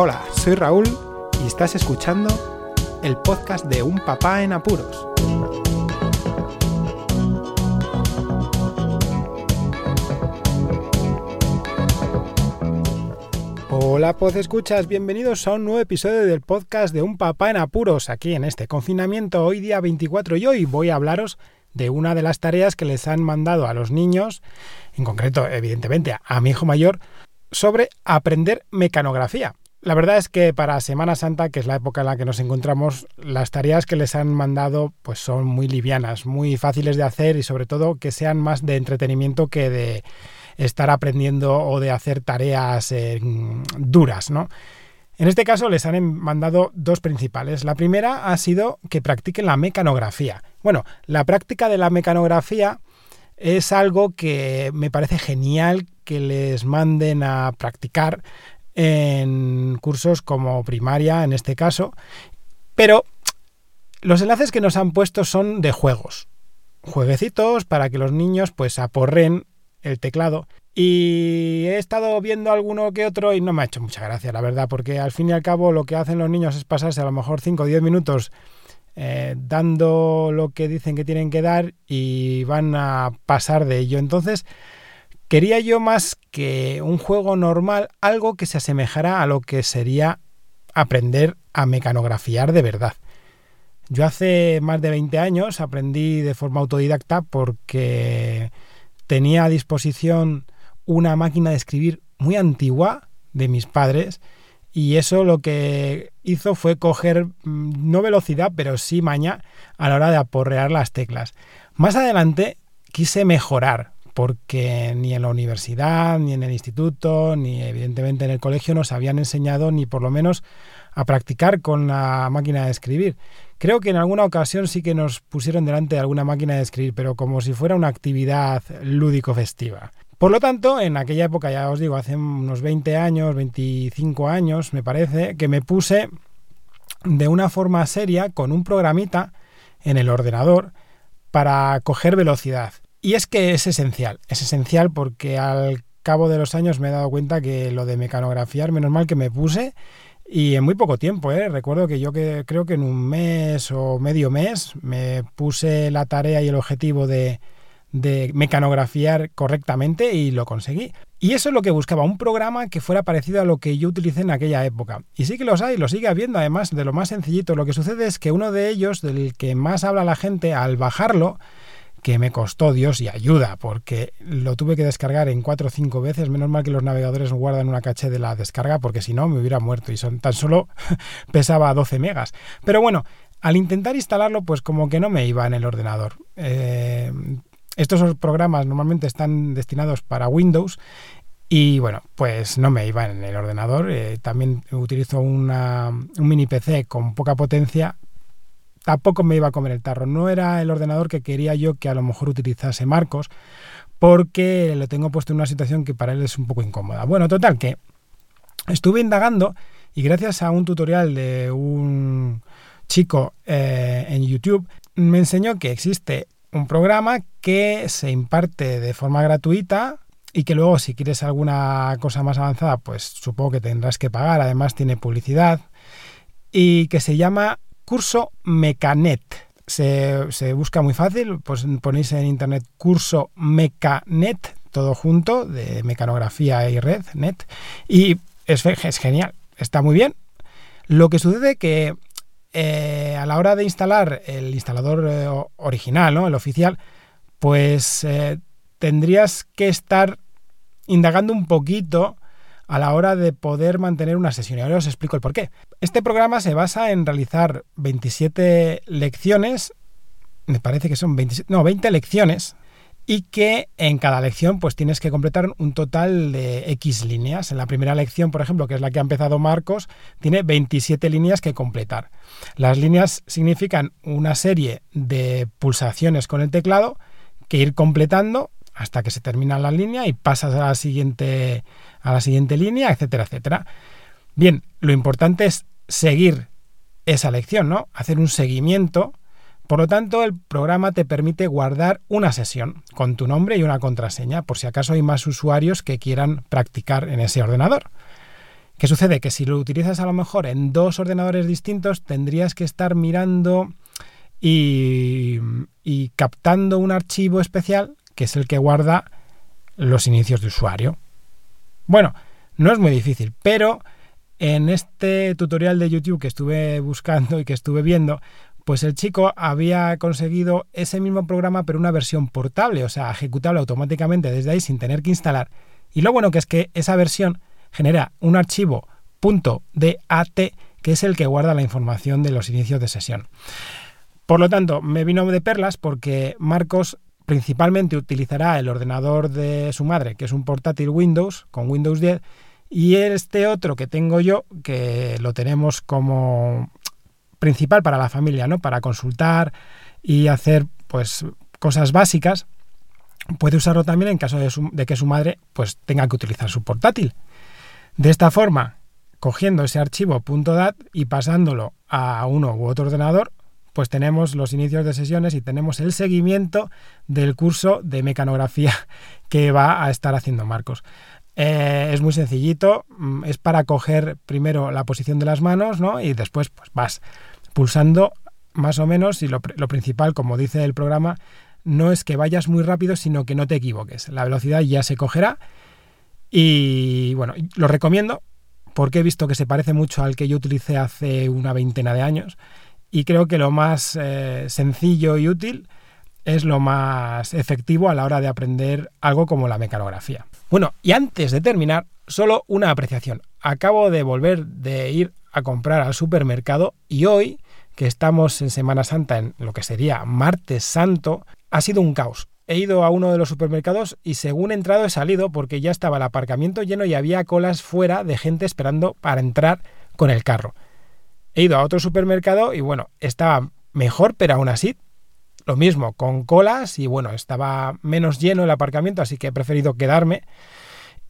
Hola, soy Raúl y estás escuchando el podcast de Un Papá en Apuros. Hola, Pod Escuchas, bienvenidos a un nuevo episodio del podcast de Un Papá en Apuros, aquí en este confinamiento, hoy día 24 y hoy voy a hablaros de una de las tareas que les han mandado a los niños, en concreto, evidentemente, a mi hijo mayor, sobre aprender mecanografía. La verdad es que para Semana Santa, que es la época en la que nos encontramos, las tareas que les han mandado pues son muy livianas, muy fáciles de hacer y sobre todo que sean más de entretenimiento que de estar aprendiendo o de hacer tareas eh, duras, ¿no? En este caso les han mandado dos principales. La primera ha sido que practiquen la mecanografía. Bueno, la práctica de la mecanografía es algo que me parece genial que les manden a practicar en cursos como primaria, en este caso, pero los enlaces que nos han puesto son de juegos, jueguecitos para que los niños pues aporren el teclado. Y he estado viendo alguno que otro y no me ha hecho mucha gracia, la verdad, porque al fin y al cabo lo que hacen los niños es pasarse a lo mejor 5 o 10 minutos eh, dando lo que dicen que tienen que dar y van a pasar de ello. Entonces, quería yo más que un juego normal, algo que se asemejara a lo que sería aprender a mecanografiar de verdad. Yo hace más de 20 años aprendí de forma autodidacta porque tenía a disposición una máquina de escribir muy antigua de mis padres y eso lo que hizo fue coger mm, no velocidad, pero sí maña a la hora de aporrear las teclas. Más adelante quise mejorar porque ni en la universidad, ni en el instituto, ni evidentemente en el colegio nos habían enseñado ni por lo menos a practicar con la máquina de escribir. Creo que en alguna ocasión sí que nos pusieron delante de alguna máquina de escribir, pero como si fuera una actividad lúdico-festiva. Por lo tanto, en aquella época, ya os digo, hace unos 20 años, 25 años, me parece, que me puse de una forma seria con un programita en el ordenador para coger velocidad. Y es que es esencial, es esencial porque al cabo de los años me he dado cuenta que lo de mecanografiar, menos mal que me puse y en muy poco tiempo, ¿eh? recuerdo que yo que, creo que en un mes o medio mes me puse la tarea y el objetivo de, de mecanografiar correctamente y lo conseguí. Y eso es lo que buscaba, un programa que fuera parecido a lo que yo utilicé en aquella época. Y sí que los hay, lo sigue habiendo además de lo más sencillito. Lo que sucede es que uno de ellos, del que más habla la gente, al bajarlo, que me costó Dios y ayuda, porque lo tuve que descargar en cuatro o cinco veces. Menos mal que los navegadores guardan una caché de la descarga, porque si no me hubiera muerto y son, tan solo pesaba 12 megas. Pero bueno, al intentar instalarlo, pues como que no me iba en el ordenador. Eh, estos programas normalmente están destinados para Windows y bueno, pues no me iba en el ordenador. Eh, también utilizo un mini PC con poca potencia, tampoco me iba a comer el tarro. No era el ordenador que quería yo que a lo mejor utilizase Marcos, porque lo tengo puesto en una situación que para él es un poco incómoda. Bueno, total, que estuve indagando y gracias a un tutorial de un chico eh, en YouTube me enseñó que existe un programa que se imparte de forma gratuita y que luego si quieres alguna cosa más avanzada pues supongo que tendrás que pagar, además tiene publicidad y que se llama curso Mecanet. Se, busca muy fácil, pues ponéis en internet curso Mecanet, todo junto, de mecanografía y red, net, y es, es genial, está muy bien. Lo que sucede que eh, a la hora de instalar el instalador eh, original, ¿no? el oficial, pues eh, tendrías que estar indagando un poquito a la hora de poder mantener una sesión. Y ahora os explico el por qué. Este programa se basa en realizar 27 lecciones, me parece que son 27, no, 20 lecciones, y que en cada lección pues tienes que completar un total de X líneas. En la primera lección, por ejemplo, que es la que ha empezado Marcos, tiene 27 líneas que completar. Las líneas significan una serie de pulsaciones con el teclado que ir completando hasta que se termina la línea y pasas a la siguiente a la siguiente línea, etcétera, etcétera. Bien, lo importante es seguir esa lección, ¿no? Hacer un seguimiento. Por lo tanto, el programa te permite guardar una sesión con tu nombre y una contraseña, por si acaso hay más usuarios que quieran practicar en ese ordenador. ¿Qué sucede? Que si lo utilizas a lo mejor en dos ordenadores distintos, tendrías que estar mirando y, y captando un archivo especial que es el que guarda los inicios de usuario. Bueno, no es muy difícil, pero en este tutorial de YouTube que estuve buscando y que estuve viendo, pues el chico había conseguido ese mismo programa pero una versión portable, o sea, ejecutable automáticamente desde ahí sin tener que instalar. Y lo bueno que es que esa versión genera un archivo .dat que es el que guarda la información de los inicios de sesión. Por lo tanto, me vino de perlas porque Marcos principalmente utilizará el ordenador de su madre, que es un portátil Windows con Windows 10, y este otro que tengo yo, que lo tenemos como principal para la familia, ¿no? Para consultar y hacer pues cosas básicas, puede usarlo también en caso de, que su madre pues tenga que utilizar su portátil. De esta forma, cogiendo ese archivo .dat y pasándolo a uno u otro ordenador, pues tenemos los inicios de sesiones y tenemos el seguimiento del curso de mecanografía que va a estar haciendo Marcos. Eh, es muy sencillito, mm, es para coger primero la posición de las manos ¿no? y después pues vas pulsando más o menos y lo, principal, como dice el programa, no es que vayas muy rápido, sino que no te equivoques. La velocidad ya se cogerá y bueno, lo recomiendo porque he visto que se parece mucho al que yo utilicé hace una veintena de años y creo que lo más eh, sencillo y útil es lo más efectivo a la hora de aprender algo como la mecanografía. Bueno, y antes de terminar, solo una apreciación. Acabo de volver de ir a comprar al supermercado y hoy, que estamos en Semana Santa, en lo que sería martes santo, ha sido un caos. He ido a uno de los supermercados y según he entrado he salido porque ya estaba el aparcamiento lleno y había colas fuera de gente esperando para entrar con el carro. He ido a otro supermercado y bueno, estaba mejor, pero aún así lo mismo, con colas y bueno, estaba menos lleno el aparcamiento, así que he preferido quedarme.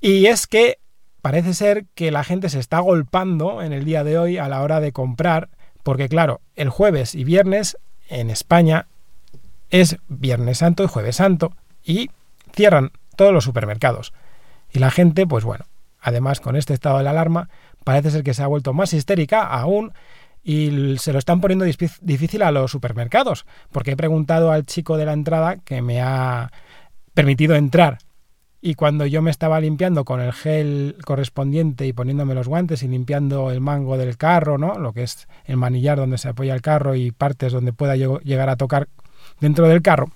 Y es que parece ser que la gente se está golpando en el día de hoy a la hora de comprar, porque claro, el jueves y viernes en España es Viernes Santo y Jueves Santo y cierran todos los supermercados. Y la gente, pues bueno, además con este estado de la alarma, parece ser que se ha vuelto más histérica aún y se lo están poniendo difícil a los supermercados, porque he preguntado al chico de la entrada que me ha permitido entrar y cuando yo me estaba limpiando con el gel correspondiente y poniéndome los guantes y limpiando el mango del carro, ¿no? Lo que es el manillar donde se apoya el carro y partes donde pueda llegar a tocar dentro del carro,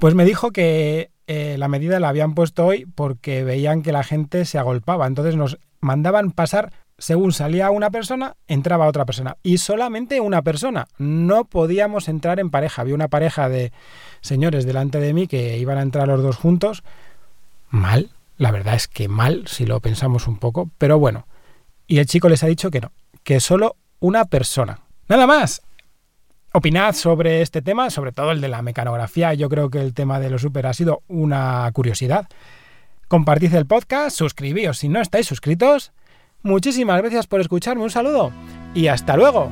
pues me dijo que eh, la medida la habían puesto hoy porque veían que la gente se agolpaba. Entonces nos mandaban pasar según salía una persona, entraba otra persona. Y solamente una persona. No podíamos entrar en pareja. Había una pareja de señores delante de mí que iban a entrar los dos juntos. Mal. La verdad es que mal, si lo pensamos un poco. Pero bueno. Y el chico les ha dicho que no. Que solo una persona. Nada más. Opinad sobre este tema, sobre todo el de la mecanografía. Yo creo que el tema de los super ha sido una curiosidad. Compartid el podcast, suscribíos si no estáis suscritos Muchísimas gracias por escucharme, un saludo y hasta luego.